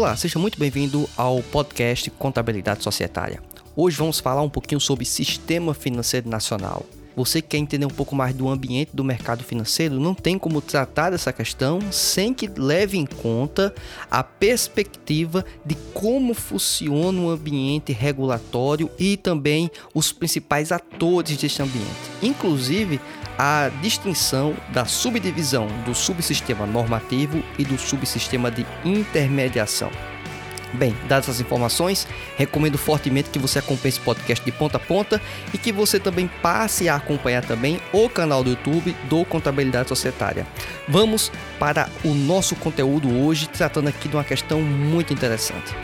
Olá, seja muito bem-vindo ao podcast Contabilidade Societária. Hoje vamos falar um pouquinho sobre Sistema Financeiro Nacional. Você que quer entender um pouco mais do ambiente do mercado financeiro, não tem como tratar dessa questão sem que leve em conta a perspectiva de como funciona o ambiente regulatório e também os principais atores deste ambiente. Inclusive, a distinção da subdivisão do subsistema normativo e do subsistema de intermediação. Bem, dadas as informações, recomendo fortemente que você acompanhe esse podcast de ponta a ponta e que você também passe a acompanhar também o canal do YouTube do Contabilidade Societária. Vamos para o nosso conteúdo hoje, tratando aqui de uma questão muito interessante.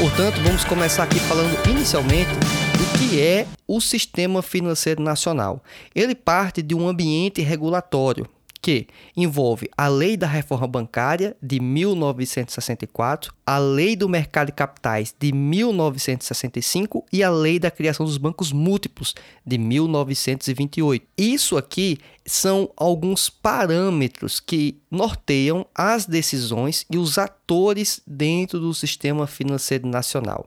Portanto, vamos começar aqui falando inicialmente do que é o Sistema Financeiro Nacional. Ele parte de um ambiente regulatório que envolve a Lei da Reforma Bancária de 1964, a Lei do Mercado de Capitais de 1965 e a Lei da Criação dos Bancos Múltiplos de 1928. Isso aqui são alguns parâmetros que norteiam as decisões e os atores dentro do sistema financeiro nacional.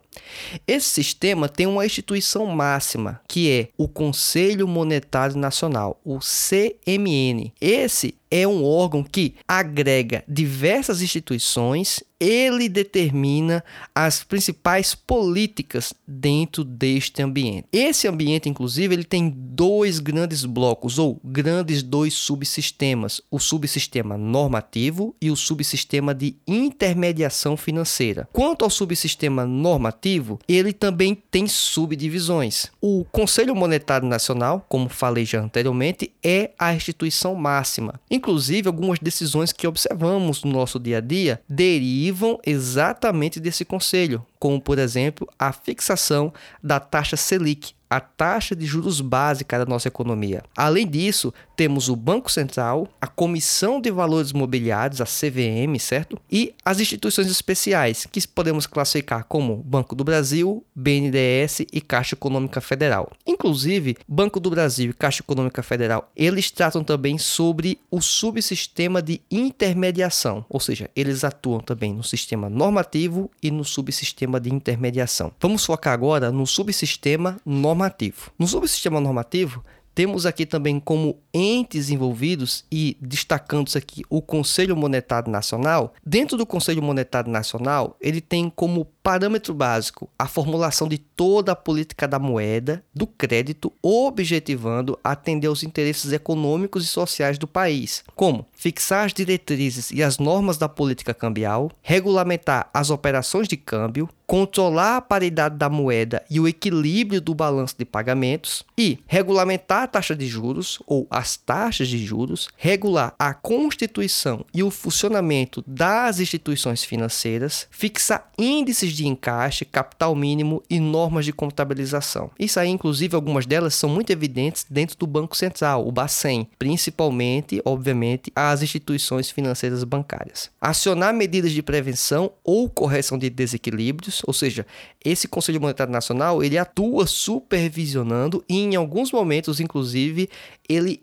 Esse sistema tem uma instituição máxima, que é o Conselho Monetário Nacional, o CMN. Esse é um órgão que agrega diversas instituições ele determina as principais políticas dentro deste ambiente. Esse ambiente, inclusive, ele tem dois grandes blocos ou grandes dois subsistemas: o subsistema normativo e o subsistema de intermediação financeira. Quanto ao subsistema normativo, ele também tem subdivisões. O Conselho Monetário Nacional, como falei já anteriormente, é a instituição máxima. Inclusive, algumas decisões que observamos no nosso dia a dia derivam exatamente desse conselho, como por exemplo a fixação da taxa Selic, a taxa de juros básica da nossa economia. Além disso, temos o Banco Central, a Comissão de Valores Mobiliários, a CVM, certo? E as instituições especiais, que podemos classificar como Banco do Brasil, BNDES e Caixa Econômica Federal. Inclusive, Banco do Brasil e Caixa Econômica Federal, eles tratam também sobre o subsistema de intermediação, ou seja, eles atuam também no sistema normativo e no subsistema de intermediação. Vamos focar agora no subsistema normativo. No subsistema normativo, temos aqui também como entes envolvidos e destacando aqui o Conselho Monetário Nacional. Dentro do Conselho Monetário Nacional, ele tem como parâmetro básico a formulação de toda a política da moeda, do crédito, objetivando atender aos interesses econômicos e sociais do país, como fixar as diretrizes e as normas da política cambial, regulamentar as operações de câmbio, controlar a paridade da moeda e o equilíbrio do balanço de pagamentos e regulamentar a taxa de juros ou as taxas de juros, regular a constituição e o funcionamento das instituições financeiras, fixar índices de encaixe, capital mínimo e normas de contabilização. Isso aí, inclusive, algumas delas são muito evidentes dentro do Banco Central, o Bacen, principalmente, obviamente, as instituições financeiras bancárias. Acionar medidas de prevenção ou correção de desequilíbrios, ou seja, esse Conselho Monetário Nacional ele atua supervisionando e em alguns momentos, inclusive, ele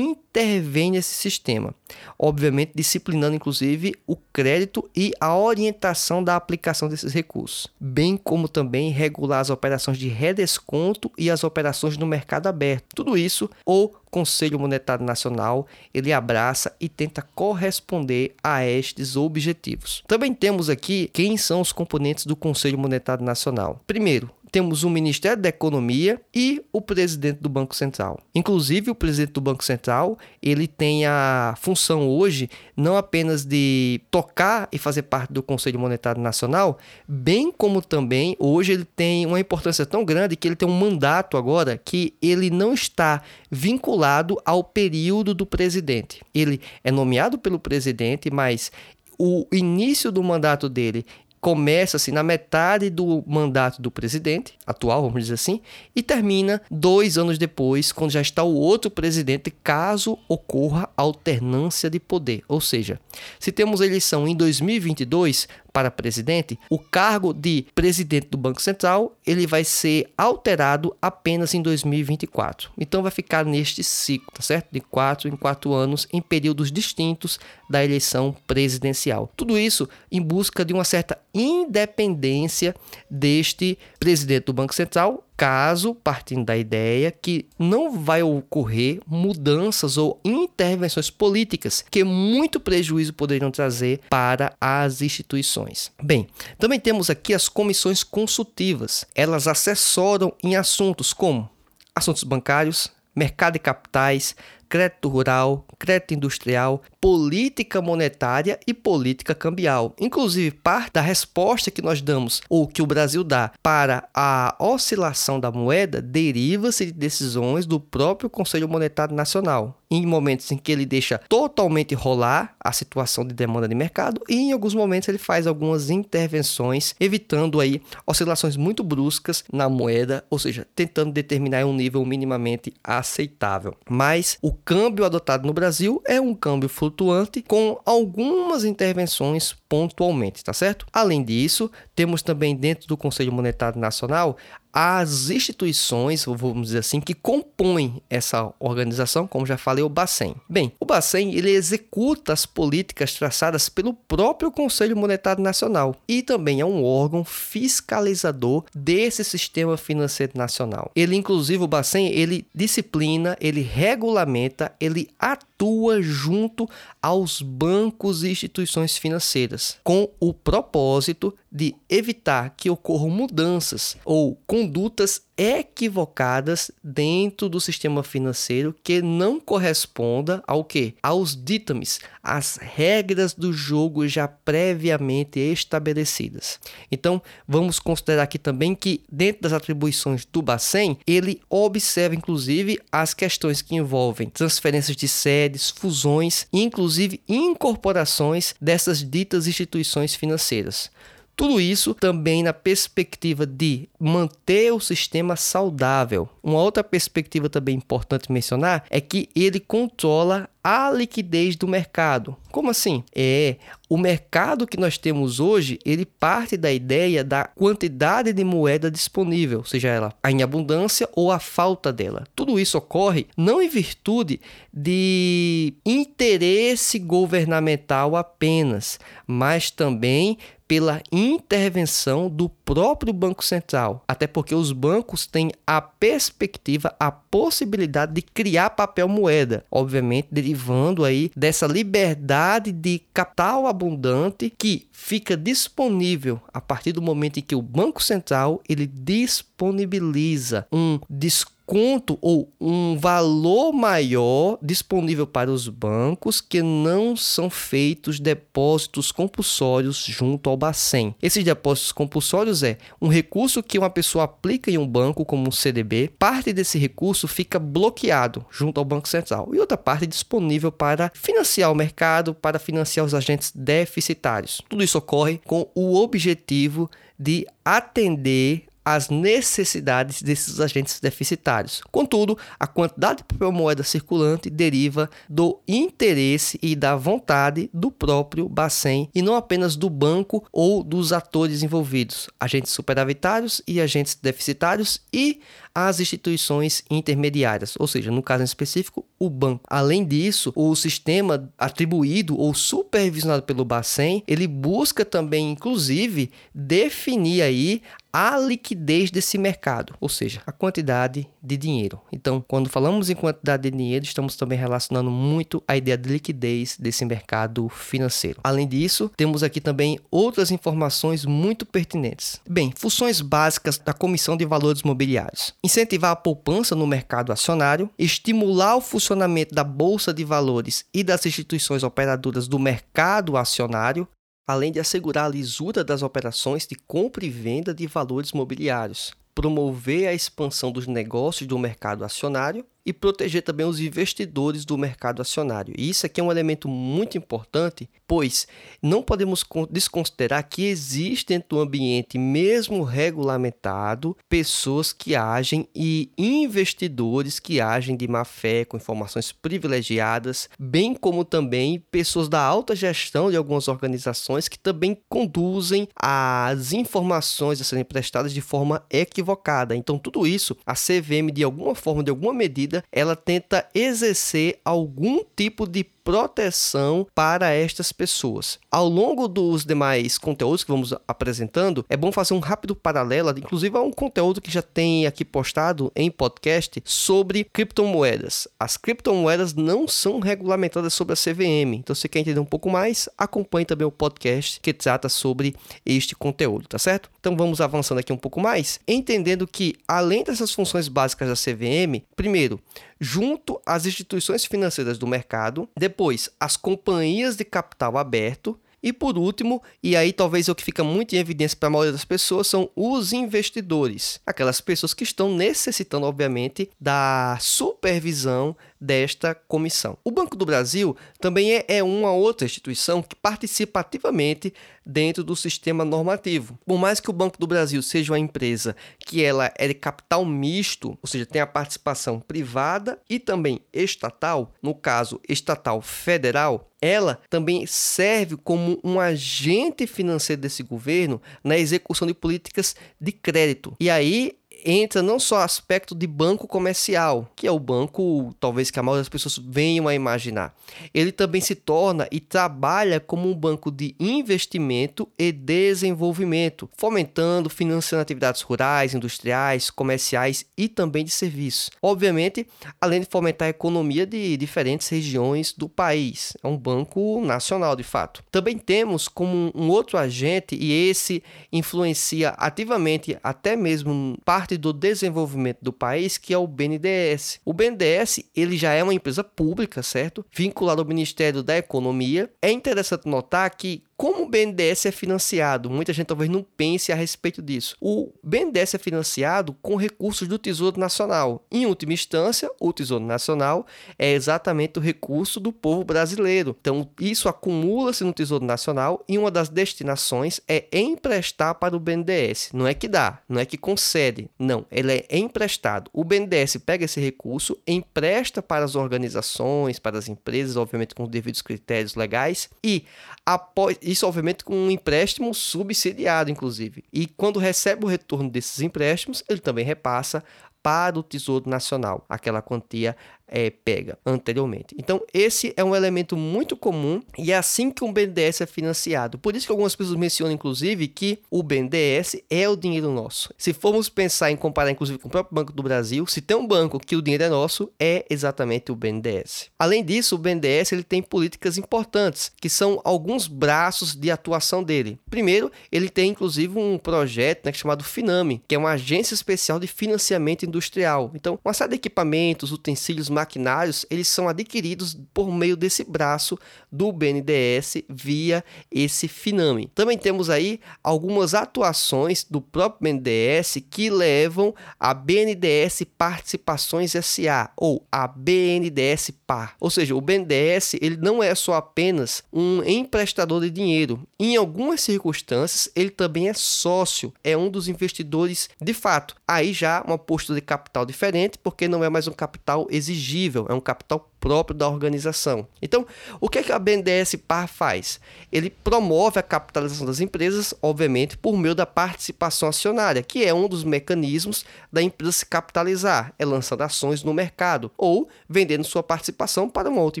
intervém nesse sistema, obviamente disciplinando inclusive o crédito e a orientação da aplicação desses recursos, bem como também regular as operações de redesconto e as operações no mercado aberto. Tudo isso o Conselho Monetário Nacional ele abraça e tenta corresponder a estes objetivos. Também temos aqui quem são os componentes do Conselho Monetário Nacional. Primeiro, temos o Ministério da Economia e o presidente do Banco Central. Inclusive, o presidente do Banco Central, ele tem a função hoje não apenas de tocar e fazer parte do Conselho Monetário Nacional, bem como também hoje ele tem uma importância tão grande que ele tem um mandato agora que ele não está vinculado ao período do presidente. Ele é nomeado pelo presidente, mas o início do mandato dele começa-se na metade do mandato do presidente atual, vamos dizer assim, e termina dois anos depois, quando já está o outro presidente, caso ocorra alternância de poder. Ou seja, se temos eleição em 2022, para presidente, o cargo de presidente do Banco Central ele vai ser alterado apenas em 2024. Então vai ficar neste ciclo, tá certo? De quatro em quatro anos em períodos distintos da eleição presidencial. Tudo isso em busca de uma certa independência deste presidente do Banco Central caso, partindo da ideia que não vai ocorrer mudanças ou intervenções políticas que muito prejuízo poderiam trazer para as instituições. Bem, também temos aqui as comissões consultivas. Elas assessoram em assuntos como assuntos bancários, mercado de capitais, crédito rural, crédito industrial, política monetária e política cambial. Inclusive, parte da resposta que nós damos ou que o Brasil dá para a oscilação da moeda deriva-se de decisões do próprio Conselho Monetário Nacional em momentos em que ele deixa totalmente rolar a situação de demanda de mercado e em alguns momentos ele faz algumas intervenções evitando aí oscilações muito bruscas na moeda, ou seja, tentando determinar um nível minimamente aceitável. Mas o câmbio adotado no Brasil é um câmbio flutuante com algumas intervenções pontualmente, tá certo? Além disso, temos também dentro do Conselho Monetário Nacional as instituições, vamos dizer assim, que compõem essa organização, como já falei, o Bacen. Bem, o Bacen ele executa as políticas traçadas pelo próprio Conselho Monetário Nacional e também é um órgão fiscalizador desse sistema financeiro nacional. Ele, inclusive, o Bacen, ele disciplina, ele regulamenta, ele atua junto aos bancos e instituições financeiras, com o propósito de evitar que ocorram mudanças ou condutas equivocadas dentro do sistema financeiro que não corresponda ao que? Aos ditames, às regras do jogo já previamente estabelecidas. Então, vamos considerar aqui também que dentro das atribuições do Bacen, ele observa inclusive as questões que envolvem transferências de sedes, fusões inclusive incorporações dessas ditas instituições financeiras. Tudo isso também na perspectiva de manter o sistema saudável. Uma outra perspectiva também importante mencionar é que ele controla a liquidez do mercado. Como assim? É, o mercado que nós temos hoje, ele parte da ideia da quantidade de moeda disponível, seja ela em abundância ou a falta dela. Tudo isso ocorre não em virtude de interesse governamental apenas, mas também pela intervenção do próprio Banco Central, até porque os bancos têm a perspectiva, a possibilidade de criar papel moeda, obviamente derivando aí dessa liberdade de capital abundante que fica disponível a partir do momento em que o Banco Central ele disponibiliza um desconto desconto ou um valor maior disponível para os bancos que não são feitos depósitos compulsórios junto ao Bacen. Esses depósitos compulsórios é um recurso que uma pessoa aplica em um banco como um CDB, parte desse recurso fica bloqueado junto ao Banco Central e outra parte disponível para financiar o mercado, para financiar os agentes deficitários. Tudo isso ocorre com o objetivo de atender as necessidades desses agentes deficitários. Contudo, a quantidade de moeda circulante deriva do interesse e da vontade do próprio Bacen e não apenas do banco ou dos atores envolvidos, agentes superavitários e agentes deficitários e as instituições intermediárias, ou seja, no caso específico, o banco. Além disso, o sistema atribuído ou supervisionado pelo Bacen, ele busca também, inclusive, definir aí a liquidez desse mercado, ou seja, a quantidade de dinheiro. Então, quando falamos em quantidade de dinheiro, estamos também relacionando muito a ideia de liquidez desse mercado financeiro. Além disso, temos aqui também outras informações muito pertinentes. Bem, funções básicas da Comissão de Valores Mobiliários: incentivar a poupança no mercado acionário, estimular o funcionamento da bolsa de valores e das instituições operadoras do mercado acionário, além de assegurar a lisura das operações de compra e venda de valores mobiliários, promover a expansão dos negócios do mercado acionário e proteger também os investidores do mercado acionário. E isso aqui é um elemento muito importante, pois não podemos desconsiderar que existe dentro do ambiente, mesmo regulamentado, pessoas que agem e investidores que agem de má fé, com informações privilegiadas, bem como também pessoas da alta gestão de algumas organizações que também conduzem as informações a serem prestadas de forma equivocada. Então, tudo isso, a CVM, de alguma forma, de alguma medida, ela tenta exercer algum tipo de proteção para estas pessoas. Ao longo dos demais conteúdos que vamos apresentando, é bom fazer um rápido paralelo, inclusive a um conteúdo que já tem aqui postado em podcast sobre criptomoedas. As criptomoedas não são regulamentadas sobre a CVM, então se quer entender um pouco mais, acompanhe também o podcast que trata sobre este conteúdo, tá certo? Então vamos avançando aqui um pouco mais, entendendo que além dessas funções básicas da CVM, primeiro, junto às instituições financeiras do mercado, depois as companhias de capital aberto e por último, e aí talvez é o que fica muito em evidência para a maioria das pessoas, são os investidores. Aquelas pessoas que estão necessitando, obviamente, da supervisão desta comissão. O Banco do Brasil também é, é uma outra instituição que participa ativamente dentro do sistema normativo. Por mais que o Banco do Brasil seja uma empresa que ela é de capital misto, ou seja, tem a participação privada e também estatal, no caso estatal federal, ela também serve como um agente financeiro desse governo na execução de políticas de crédito. E aí entra não só aspecto de banco comercial, que é o banco talvez que a maioria das pessoas venham a imaginar. Ele também se torna e trabalha como um banco de investimento e desenvolvimento, fomentando, financiando atividades rurais, industriais, comerciais e também de serviços. Obviamente, além de fomentar a economia de diferentes regiões do país. É um banco nacional, de fato. Também temos como um outro agente, e esse influencia ativamente até mesmo parte do desenvolvimento do país, que é o BNDES. O BNDES, ele já é uma empresa pública, certo? Vinculado ao Ministério da Economia. É interessante notar que como o BNDES é financiado? Muita gente talvez não pense a respeito disso. O BNDES é financiado com recursos do Tesouro Nacional. Em última instância, o Tesouro Nacional é exatamente o recurso do povo brasileiro. Então, isso acumula-se no Tesouro Nacional e uma das destinações é emprestar para o BNDES. Não é que dá, não é que concede, não, ele é emprestado. O BNDES pega esse recurso, empresta para as organizações, para as empresas, obviamente com os devidos critérios legais, e após isso, obviamente, com um empréstimo subsidiado, inclusive. E quando recebe o retorno desses empréstimos, ele também repassa para o Tesouro Nacional, aquela quantia é, pega anteriormente. Então, esse é um elemento muito comum e é assim que um BNDES é financiado. Por isso que algumas pessoas mencionam, inclusive, que o BNDES é o dinheiro nosso. Se formos pensar em comparar, inclusive, com o próprio Banco do Brasil, se tem um banco que o dinheiro é nosso, é exatamente o BNDES. Além disso, o BNDES ele tem políticas importantes, que são alguns braços de atuação dele. Primeiro, ele tem, inclusive, um projeto né, chamado Finame, que é uma agência especial de financiamento industrial. Então, uma série de equipamentos, utensílios maquinários, eles são adquiridos por meio desse braço do BNDES via esse Finame. Também temos aí algumas atuações do próprio BNDES que levam a BNDES Participações SA ou a BNDES PAR. Ou seja, o BNDES ele não é só apenas um emprestador de dinheiro. Em algumas circunstâncias, ele também é sócio, é um dos investidores de fato. Aí já uma postura de capital diferente, porque não é mais um capital exigido é um capital próprio da organização. Então, o que, é que a BNDES Par faz? Ele promove a capitalização das empresas, obviamente, por meio da participação acionária, que é um dos mecanismos da empresa se capitalizar, é lançando ações no mercado ou vendendo sua participação para uma outra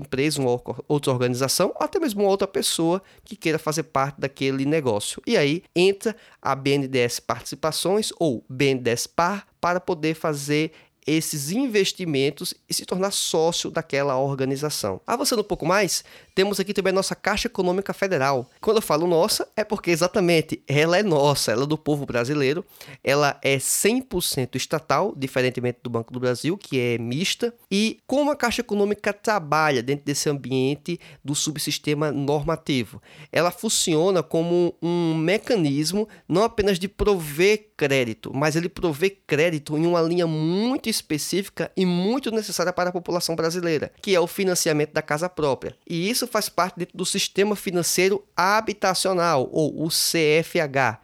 empresa, uma outra organização, ou até mesmo uma outra pessoa que queira fazer parte daquele negócio. E aí entra a BNDES Participações ou BNDES Par para poder fazer esses investimentos e se tornar sócio daquela organização. Avançando um pouco mais, temos aqui também a nossa Caixa Econômica Federal. Quando eu falo nossa, é porque exatamente ela é nossa, ela é do povo brasileiro, ela é 100% estatal, diferentemente do Banco do Brasil, que é mista. E como a Caixa Econômica trabalha dentro desse ambiente do subsistema normativo? Ela funciona como um mecanismo não apenas de prover crédito, mas ele provê crédito em uma linha muito específica e muito necessária para a população brasileira, que é o financiamento da casa própria. E isso faz parte dentro do sistema financeiro habitacional, ou o CFH.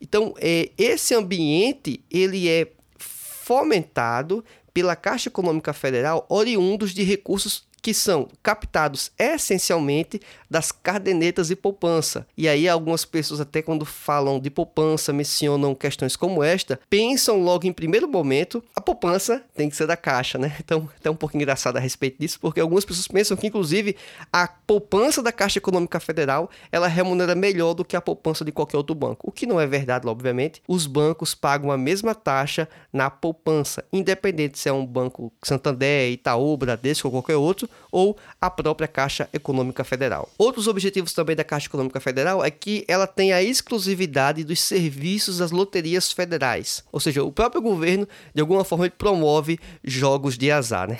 Então, é, esse ambiente ele é fomentado pela Caixa Econômica Federal oriundos de recursos que são captados essencialmente das cardenetas e poupança. E aí algumas pessoas até quando falam de poupança mencionam questões como esta, pensam logo em primeiro momento, a poupança tem que ser da caixa, né? Então, é um pouco engraçado a respeito disso, porque algumas pessoas pensam que inclusive a poupança da Caixa Econômica Federal, ela remunera melhor do que a poupança de qualquer outro banco. O que não é verdade, obviamente. Os bancos pagam a mesma taxa na poupança, independente se é um banco Santander, Itaú, Bradesco ou qualquer outro, ou a própria Caixa Econômica Federal. Outros objetivos também da Caixa Econômica Federal é que ela tem a exclusividade dos serviços das loterias federais. Ou seja, o próprio governo, de alguma forma, promove jogos de azar, né?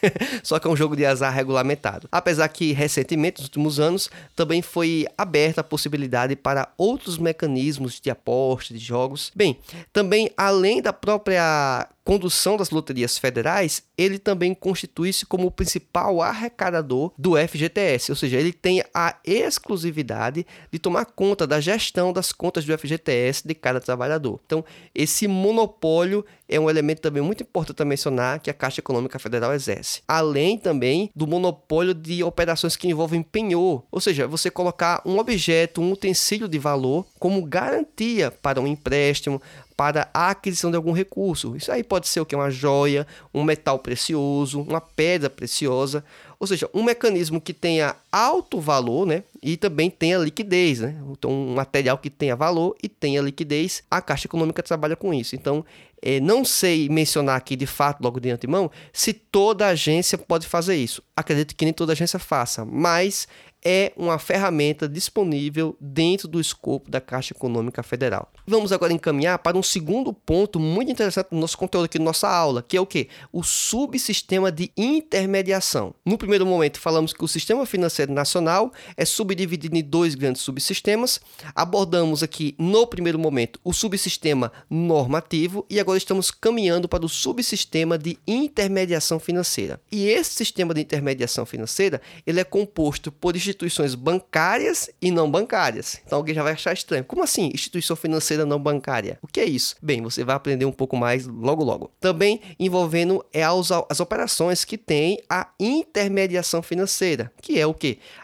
Só que é um jogo de azar regulamentado. Apesar que recentemente, nos últimos anos, também foi aberta a possibilidade para outros mecanismos de aposta de jogos. Bem, também além da própria condução das loterias federais, ele também constitui-se como o principal arrecadador do FGTS, ou seja, ele tem a exclusividade de tomar conta da gestão das contas do FGTS de cada trabalhador. Então, esse monopólio é um elemento também muito importante a mencionar que a Caixa Econômica Federal exerce. Além também do monopólio de operações que envolvem penhor, ou seja, você colocar um objeto, um utensílio de valor como garantia para um empréstimo, para a aquisição de algum recurso. Isso aí pode ser o que? Uma joia, um metal precioso, uma pedra preciosa, ou seja, um mecanismo que tenha alto valor, né? E também tenha liquidez, né? Então, um material que tenha valor e tenha liquidez, a Caixa Econômica trabalha com isso. Então, é, não sei mencionar aqui de fato, logo de antemão, se toda agência pode fazer isso. Acredito que nem toda agência faça, mas é uma ferramenta disponível dentro do escopo da Caixa Econômica Federal. Vamos agora encaminhar para um segundo ponto muito interessante do nosso conteúdo aqui, nossa aula, que é o que? O subsistema de intermediação. No primeiro momento, falamos que o sistema financeiro nacional é subdividido em dois grandes subsistemas. Abordamos aqui, no primeiro momento, o subsistema normativo e agora estamos caminhando para o subsistema de intermediação financeira. E esse sistema de intermediação financeira, ele é composto por instituições bancárias e não bancárias. Então alguém já vai achar estranho. Como assim instituição financeira não bancária? O que é isso? Bem, você vai aprender um pouco mais logo logo. Também envolvendo é as, operações que tem a intermediação financeira, que é o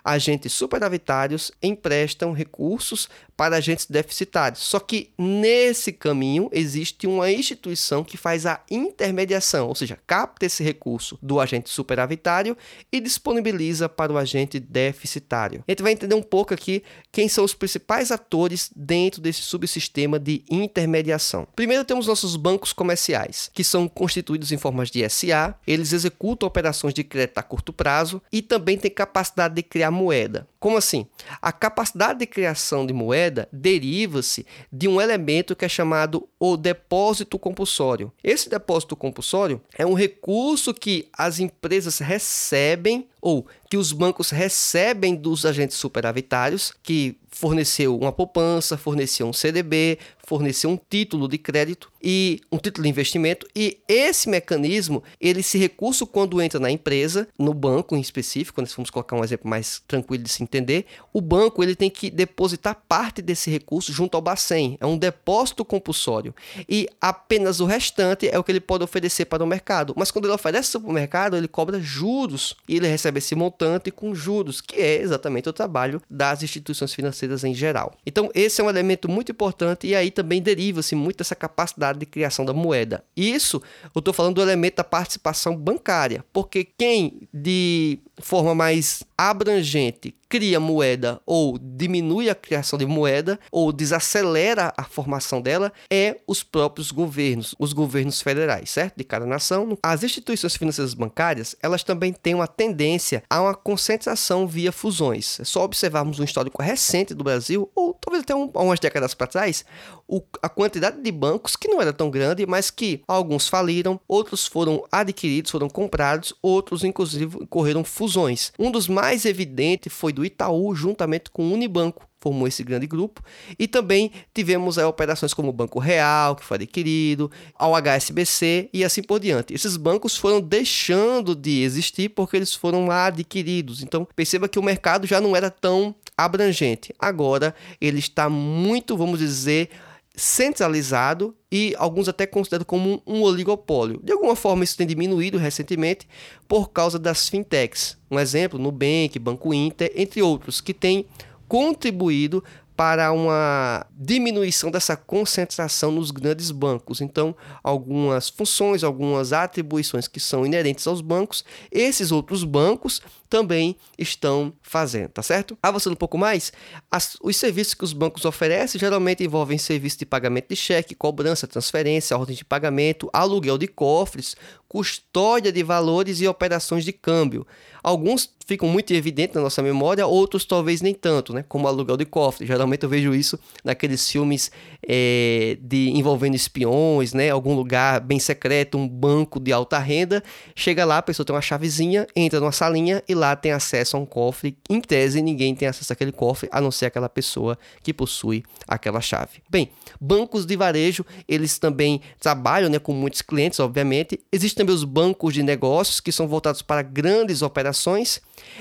Agentes superavitários emprestam recursos para agentes deficitários. Só que nesse caminho existe uma instituição que faz a intermediação, ou seja, capta esse recurso do agente superavitário e disponibiliza para o agente deficitário. A gente vai entender um pouco aqui quem são os principais atores dentro desse subsistema de intermediação. Primeiro temos nossos bancos comerciais, que são constituídos em formas de SA, eles executam operações de crédito a curto prazo e também têm capacidade de criar moeda. Como assim? A capacidade de criação de moeda deriva-se de um elemento que é chamado o depósito compulsório. Esse depósito compulsório é um recurso que as empresas recebem ou que os bancos recebem dos agentes superavitários, que forneceu uma poupança, forneceu um CDB, fornecer um título de crédito e um título de investimento. E esse mecanismo, ele esse recurso quando entra na empresa, no banco em específico, quando vamos colocar um exemplo mais tranquilo de se entender, o banco ele tem que depositar parte desse recurso junto ao Bacen, é um depósito compulsório. E apenas o restante é o que ele pode oferecer para o mercado. Mas quando ele oferece para o mercado, ele cobra juros. E ele recebe esse montante com juros, que é exatamente o trabalho das instituições financeiras em geral. Então, esse é um elemento muito importante e aí também deriva-se muito dessa capacidade de criação da moeda. Isso, eu estou falando do elemento da participação bancária, porque quem de forma mais abrangente cria moeda ou diminui a criação de moeda ou desacelera a formação dela é os próprios governos, os governos federais, certo? De cada nação. As instituições financeiras bancárias, elas também têm uma tendência a uma concentração via fusões. É só observarmos um histórico recente do Brasil, ou talvez até um, umas décadas para trás, o, a quantidade de bancos que não era tão grande, mas que alguns faliram, outros foram adquiridos, foram comprados, outros inclusive correram fusões. Um dos mais evidentes foi do Itaú, juntamente com o Unibanco, formou esse grande grupo. E também tivemos aí, operações como o Banco Real, que foi adquirido, ao HSBC e assim por diante. Esses bancos foram deixando de existir porque eles foram adquiridos. Então, perceba que o mercado já não era tão abrangente. Agora, ele está muito, vamos dizer, centralizado e alguns até consideram como um oligopólio. De alguma forma, isso tem diminuído recentemente por causa das fintechs. Um exemplo, Nubank, Banco Inter, entre outros, que têm contribuído para uma diminuição dessa concentração nos grandes bancos. Então, algumas funções, algumas atribuições que são inerentes aos bancos, esses outros bancos também estão fazendo, tá certo? Avançando um pouco mais, as, os serviços que os bancos oferecem geralmente envolvem serviço de pagamento de cheque, cobrança, transferência, ordem de pagamento, aluguel de cofres, custódia de valores e operações de câmbio. Alguns ficam muito evidentes na nossa memória, outros talvez nem tanto, né? Como aluguel de cofre. Geralmente eu vejo isso naqueles filmes é, de envolvendo espiões, né? Algum lugar bem secreto, um banco de alta renda. Chega lá, a pessoa tem uma chavezinha, entra numa salinha e lá tem acesso a um cofre. Em tese, ninguém tem acesso àquele cofre, a não ser aquela pessoa que possui aquela chave. Bem, bancos de varejo, eles também trabalham né, com muitos clientes, obviamente. Existem também os bancos de negócios, que são voltados para grandes operações.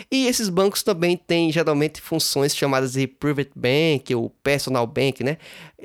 E esses bancos também têm geralmente funções chamadas de private bank ou personal bank, né?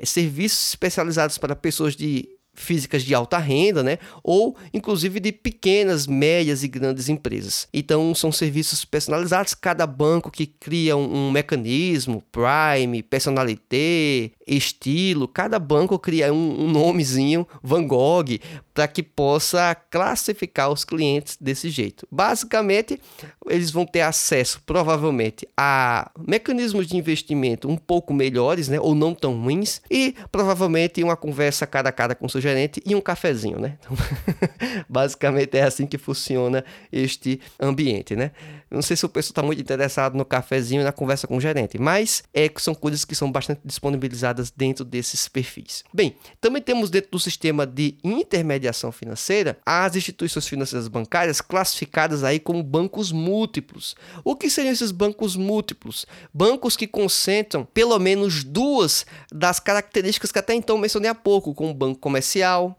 Serviços especializados para pessoas de físicas de alta renda, né? Ou inclusive de pequenas, médias e grandes empresas. Então são serviços personalizados, cada banco que cria um, um mecanismo, Prime, personalité, estilo, cada banco cria um, um nomezinho, Van Gogh, para que possa classificar os clientes desse jeito. Basicamente, eles vão ter acesso provavelmente a mecanismos de investimento um pouco melhores, né, ou não tão ruins, e provavelmente uma conversa cara a cara com o gerente e um cafezinho, né? Então, basicamente é assim que funciona este ambiente, né? Não sei se o pessoal está muito interessado no cafezinho e na conversa com o gerente, mas é que são coisas que são bastante disponibilizadas dentro desses perfis. Bem, também temos dentro do sistema de intermediação financeira as instituições financeiras bancárias classificadas aí como bancos múltiplos. O que seriam esses bancos múltiplos? Bancos que concentram pelo menos duas das características que até então mencionei há pouco, como banco comercial,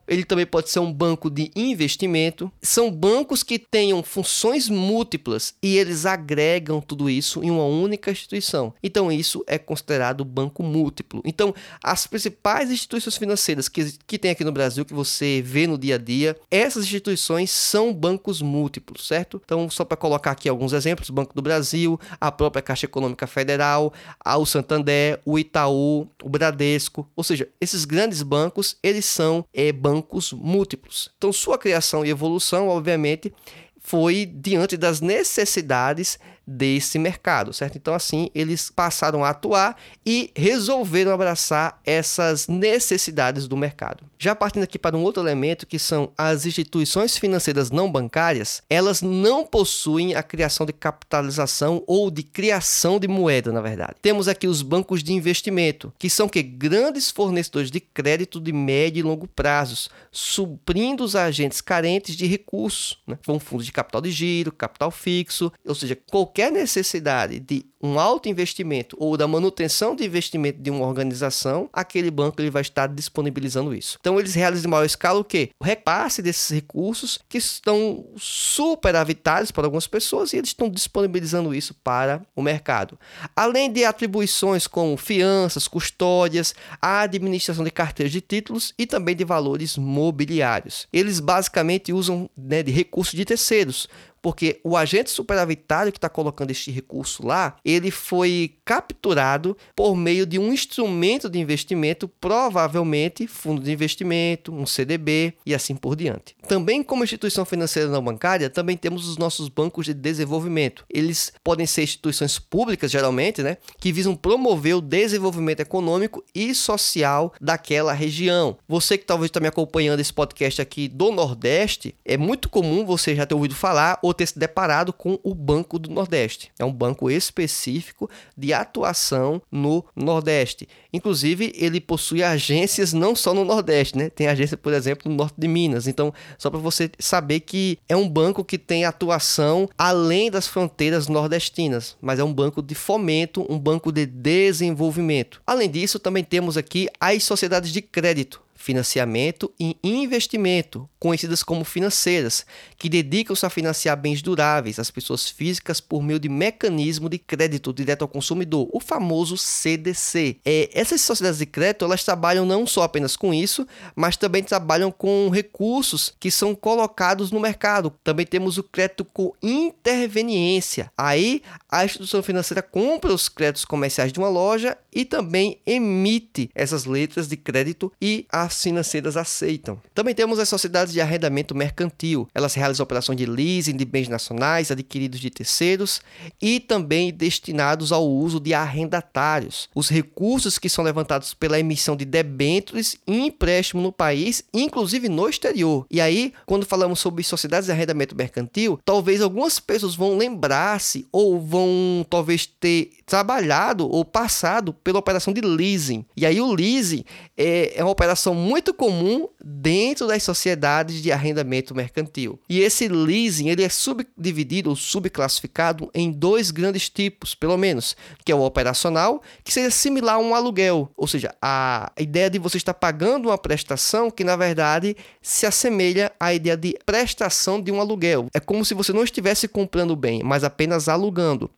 ele também pode ser um banco de investimento. São bancos que tenham funções múltiplas e eles agregam tudo isso em uma única instituição. Então isso é considerado banco múltiplo. Então as principais instituições financeiras que, que tem aqui no Brasil, que você vê no dia a dia, essas instituições são bancos múltiplos, certo? Então, só para colocar aqui alguns exemplos: Banco do Brasil, a própria Caixa Econômica Federal, o Santander, o Itaú, o Bradesco. Ou seja, esses grandes bancos, eles são é, bancos múltiplos. Então, sua criação e evolução, obviamente, foi diante das necessidades desse mercado, certo? Então, assim, eles passaram a atuar e resolveram abraçar essas necessidades do mercado. Já partindo aqui para um outro elemento, que são as instituições financeiras não bancárias, elas não possuem a criação de capitalização ou de criação de moeda, na verdade. Temos aqui os bancos de investimento, que são que grandes fornecedores de crédito de médio e longo prazos, suprindo os agentes carentes de recursos, né? Como fundos de capital de giro, capital fixo, ou seja, qualquer qualquer necessidade de um alto investimento ou da manutenção de investimento de uma organização, aquele banco ele vai estar disponibilizando isso. Então eles realizam em maior escala o quê? O repasse desses recursos que estão superavitários para algumas pessoas e eles estão disponibilizando isso para o mercado. Além de atribuições como fianças, custódias, a administração de carteiras de títulos e também de valores mobiliários. Eles basicamente usam né, de recursos de terceiros, porque o agente superavitário que está colocando este recurso lá, ele foi capturado por meio de um instrumento de investimento, provavelmente fundo de investimento, um CDB e assim por diante. Também como instituição financeira não bancária, também temos os nossos bancos de desenvolvimento. Eles podem ser instituições públicas, geralmente, né, que visam promover o desenvolvimento econômico e social daquela região. Você que talvez está me acompanhando esse podcast aqui do Nordeste, é muito comum você já ter ouvido falar ou ter se deparado com o Banco do Nordeste. É um banco específico de atuação no Nordeste. Inclusive, ele possui agências não só no Nordeste, né? Tem agência, por exemplo, no norte de Minas. Então, só para você saber que é um banco que tem atuação além das fronteiras nordestinas, mas é um banco de fomento, um banco de desenvolvimento. Além disso, também temos aqui as sociedades de crédito financiamento e investimento, conhecidas como financeiras, que dedicam-se a financiar bens duráveis às pessoas físicas por meio de mecanismo de crédito direto ao consumidor, o famoso CDC. É, essas sociedades de crédito elas trabalham não só apenas com isso, mas também trabalham com recursos que são colocados no mercado. Também temos o crédito com interveniência. Aí a instituição financeira compra os créditos comerciais de uma loja e também emite essas letras de crédito e as financeiras aceitam. Também temos as sociedades de arrendamento mercantil. Elas realizam operações de leasing de bens nacionais adquiridos de terceiros e também destinados ao uso de arrendatários. Os recursos que são levantados pela emissão de debêntures e empréstimo no país, inclusive no exterior. E aí, quando falamos sobre sociedades de arrendamento mercantil, talvez algumas pessoas vão lembrar-se ou vão talvez ter trabalhado ou passado pela operação de leasing. E aí o leasing é, é uma operação muito comum dentro das sociedades de arrendamento mercantil. E esse leasing ele é subdividido ou subclassificado em dois grandes tipos, pelo menos, que é o operacional, que seria similar a um aluguel, ou seja, a ideia de você estar pagando uma prestação que na verdade se assemelha à ideia de prestação de um aluguel. É como se você não estivesse comprando bem, mas apenas alugando.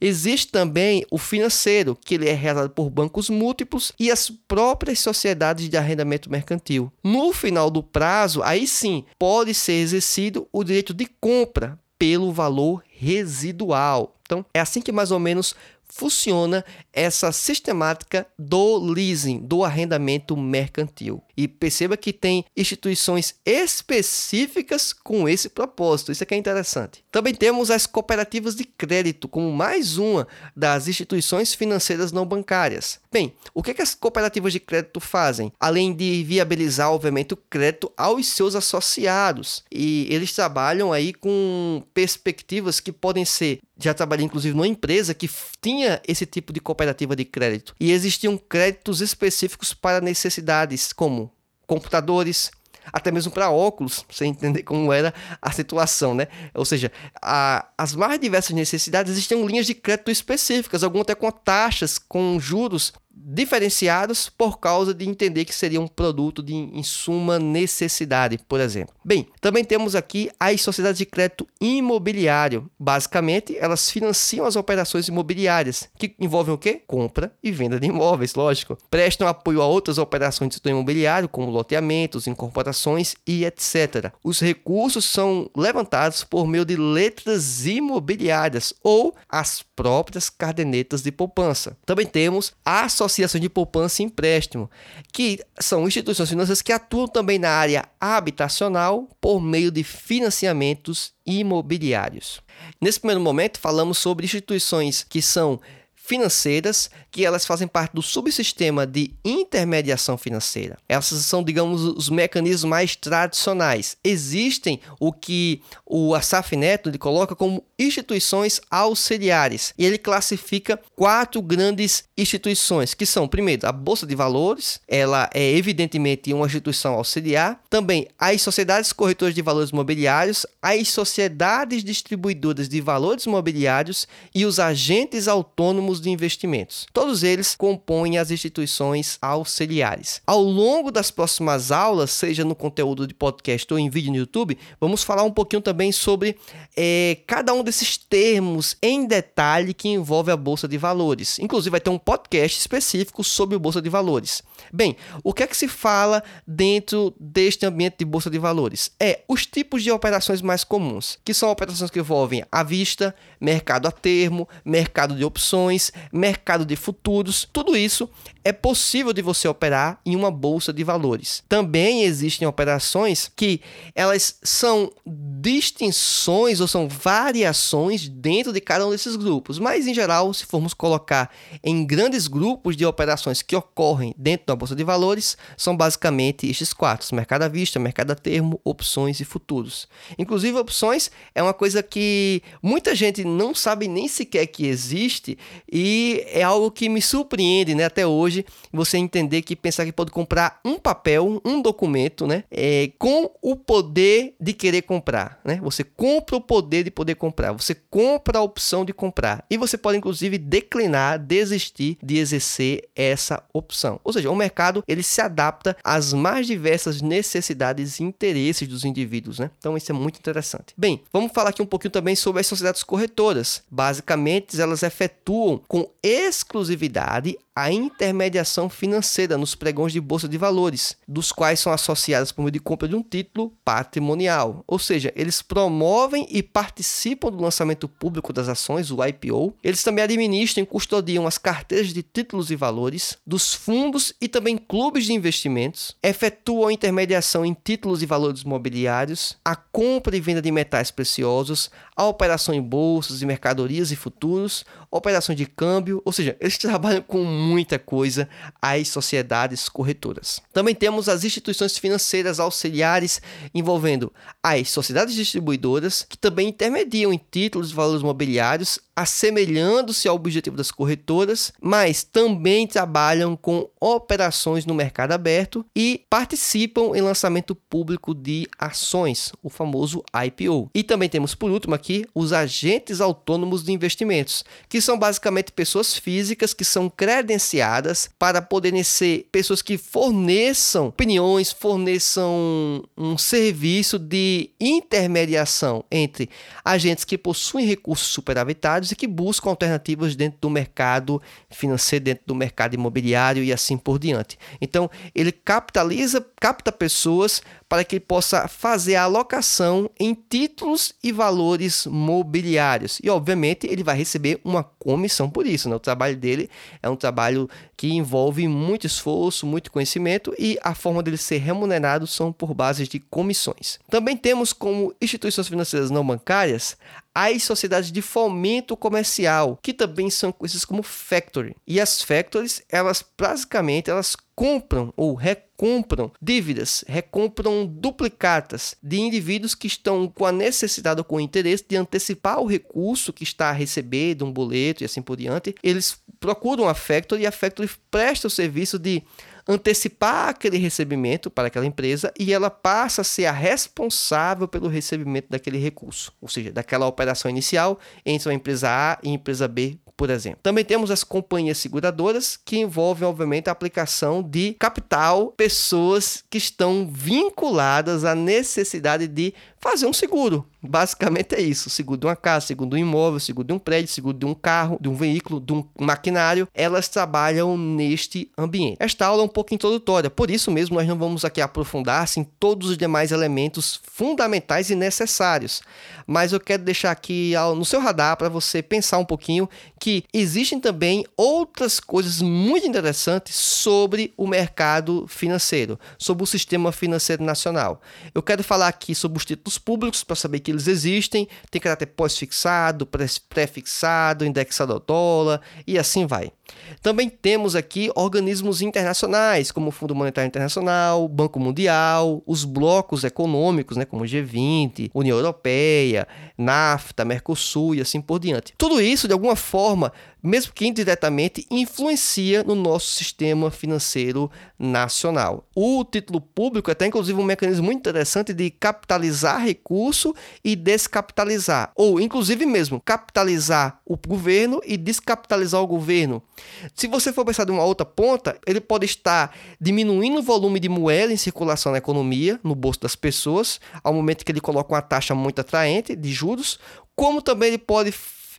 Existe também o financeiro, que ele é realizado por bancos múltiplos e as próprias sociedades de arrendamento mercantil. No final do prazo, aí sim, pode ser exercido o direito de compra pelo valor residual. Então, é assim que mais ou menos funciona essa sistemática do leasing, do arrendamento mercantil. E perceba que tem instituições específicas com esse propósito. Isso aqui é interessante. Também temos as cooperativas de crédito como mais uma das instituições financeiras não bancárias. Bem, o que, que as cooperativas de crédito fazem? Além de viabilizar, obviamente, o crédito aos seus associados. E eles trabalham aí com perspectivas que podem ser já trabalhei inclusive numa empresa que tinha esse tipo de cooperativa de crédito e existiam créditos específicos para necessidades como computadores, até mesmo para óculos, você entender como era a situação, né? Ou seja, a, as mais diversas necessidades existiam linhas de crédito específicas, algumas até com taxas, com juros diferenciados por causa de entender que seria um produto de insuma necessidade, por exemplo. Bem, também temos aqui as sociedades de crédito imobiliário. Basicamente, elas financiam as operações imobiliárias, que envolvem o quê? Compra e venda de imóveis, lógico. Prestam apoio a outras operações setor imobiliário, como loteamentos, incorporações e etc. Os recursos são levantados por meio de letras imobiliárias ou as próprias cadernetas de poupança. Também temos a associação de poupança e empréstimo, que são instituições financeiras que atuam também na área habitacional por meio de financiamentos imobiliários. Nesse primeiro momento, falamos sobre instituições que são financeiras, que elas fazem parte do subsistema de intermediação financeira. Essas são, digamos, os mecanismos mais tradicionais. Existem o que o Asaf Neto ele coloca como instituições auxiliares. E ele classifica quatro grandes instituições, que são, primeiro, a Bolsa de Valores, ela é evidentemente uma instituição auxiliar, também as sociedades corretoras de valores mobiliários, as sociedades distribuidoras de valores mobiliários e os agentes autônomos de investimentos. Todos eles compõem as instituições auxiliares. Ao longo das próximas aulas, seja no conteúdo de podcast ou em vídeo no YouTube, vamos falar um pouquinho também sobre é, cada um desses termos em detalhe que envolve a bolsa de valores. Inclusive vai ter um podcast específico sobre a bolsa de valores. Bem, o que é que se fala dentro deste ambiente de bolsa de valores? É os tipos de operações mais comuns, que são operações que envolvem à vista, mercado a termo, mercado de opções, mercado de futuros. Tudo isso é possível de você operar em uma bolsa de valores. Também existem operações que elas são distinções ou são variações dentro de cada um desses grupos, mas em geral, se formos colocar em grandes grupos de operações que ocorrem dentro da bolsa de valores, são basicamente estes quatro: mercado à vista, mercado a termo, opções e futuros. Inclusive, opções é uma coisa que muita gente não sabe nem sequer que existe e é algo que me surpreende, né, até hoje você entender que pensar que pode comprar um papel, um documento, né? É, com o poder de querer comprar, né? Você compra o poder de poder comprar, você compra a opção de comprar e você pode inclusive declinar, desistir de exercer essa opção. Ou seja, o mercado ele se adapta às mais diversas necessidades e interesses dos indivíduos, né? Então isso é muito interessante. Bem, vamos falar aqui um pouquinho também sobre as sociedades corretoras. Basicamente, elas efetuam com exclusividade a intermediação financeira nos pregões de bolsa de valores, dos quais são associadas por meio de compra de um título patrimonial. Ou seja, eles promovem e participam do lançamento público das ações, o IPO. Eles também administram e custodiam as carteiras de títulos e valores dos fundos e também clubes de investimentos, efetuam intermediação em títulos e valores mobiliários, a compra e venda de metais preciosos, a operação em bolsas e mercadorias e futuros, operações de câmbio, ou seja, eles trabalham com muita coisa as sociedades corretoras. Também temos as instituições financeiras auxiliares envolvendo as sociedades distribuidoras, que também intermediam em títulos e valores mobiliários, assemelhando-se ao objetivo das corretoras, mas também trabalham com operações no mercado aberto e participam em lançamento público de ações, o famoso IPO. E também temos por último aqui os agentes autônomos de investimentos, que são basicamente pessoas físicas que são credenciadas para poderem ser pessoas que forneçam opiniões, forneçam um serviço de intermediação entre agentes que possuem recursos superavitários e que buscam alternativas dentro do mercado financeiro, dentro do mercado imobiliário e assim por diante. Então, ele capitaliza, capta pessoas para que ele possa fazer a alocação em títulos e valores mobiliários. E, obviamente, ele vai receber uma comissão por isso. Né? O trabalho dele é um trabalho que envolve muito esforço, muito conhecimento e a forma dele ser remunerado são por bases de comissões. Também temos como instituições financeiras não bancárias as sociedades de fomento comercial, que também são conhecidas como factory. E as factories, elas basicamente elas compram ou recompram dívidas, recompram duplicatas de indivíduos que estão com a necessidade ou com o interesse de antecipar o recurso que está a receber de um boleto e assim por diante. Eles procuram a factory e a factory presta o serviço de antecipar aquele recebimento para aquela empresa e ela passa a ser a responsável pelo recebimento daquele recurso, ou seja, daquela operação inicial entre a empresa A e empresa B, por exemplo. Também temos as companhias seguradoras, que envolvem, obviamente, a aplicação de capital, pessoas que estão vinculadas à necessidade de fazer um seguro. Basicamente é isso: seguro de uma casa, seguro de um imóvel, seguro de um prédio, seguro de um carro, de um veículo, de um maquinário. Elas trabalham neste ambiente. Esta aula é um pouco introdutória, por isso mesmo nós não vamos aqui aprofundar-se em todos os demais elementos fundamentais e necessários. Mas eu quero deixar aqui no seu radar para você pensar um pouquinho que existem também outras coisas muito interessantes sobre o mercado financeiro, sobre o sistema financeiro nacional. Eu quero falar aqui sobre os títulos públicos para saber que eles existem, tem caráter pós-fixado, pré-fixado, indexado ao dólar e assim vai. Também temos aqui organismos internacionais, como o Fundo Monetário Internacional, Banco Mundial, os blocos econômicos, né, como G20, União Europeia, NAFTA, Mercosul e assim por diante. Tudo isso, de alguma forma, mesmo que indiretamente, influencia no nosso sistema financeiro nacional. O título público é até inclusive um mecanismo muito interessante de capitalizar recurso e descapitalizar, ou inclusive mesmo capitalizar o governo e descapitalizar o governo. Se você for pensar de uma outra ponta, ele pode estar diminuindo o volume de moeda em circulação na economia, no bolso das pessoas, ao momento que ele coloca uma taxa muito atraente de juros, como também ele pode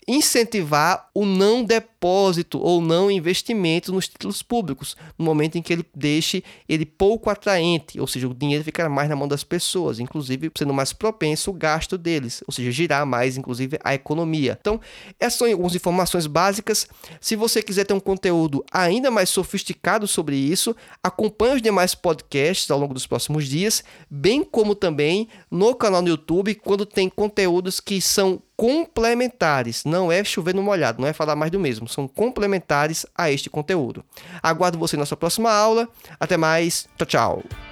incentivar o não depósito ou não investimento nos títulos públicos, no momento em que ele deixe ele pouco atraente, ou seja, o dinheiro ficará mais na mão das pessoas, inclusive sendo mais propenso o gasto deles, ou seja, girar mais, inclusive, a economia. Então, essas são algumas informações básicas. Se você quiser ter um conteúdo ainda mais sofisticado sobre isso, acompanhe os demais podcasts ao longo dos próximos dias, bem como também no canal no YouTube, quando tem conteúdos que são complementares, não é chover no molhado, não é falar mais do mesmo, são complementares a este conteúdo. Aguardo você na nossa próxima aula. Até mais, tchau, tchau.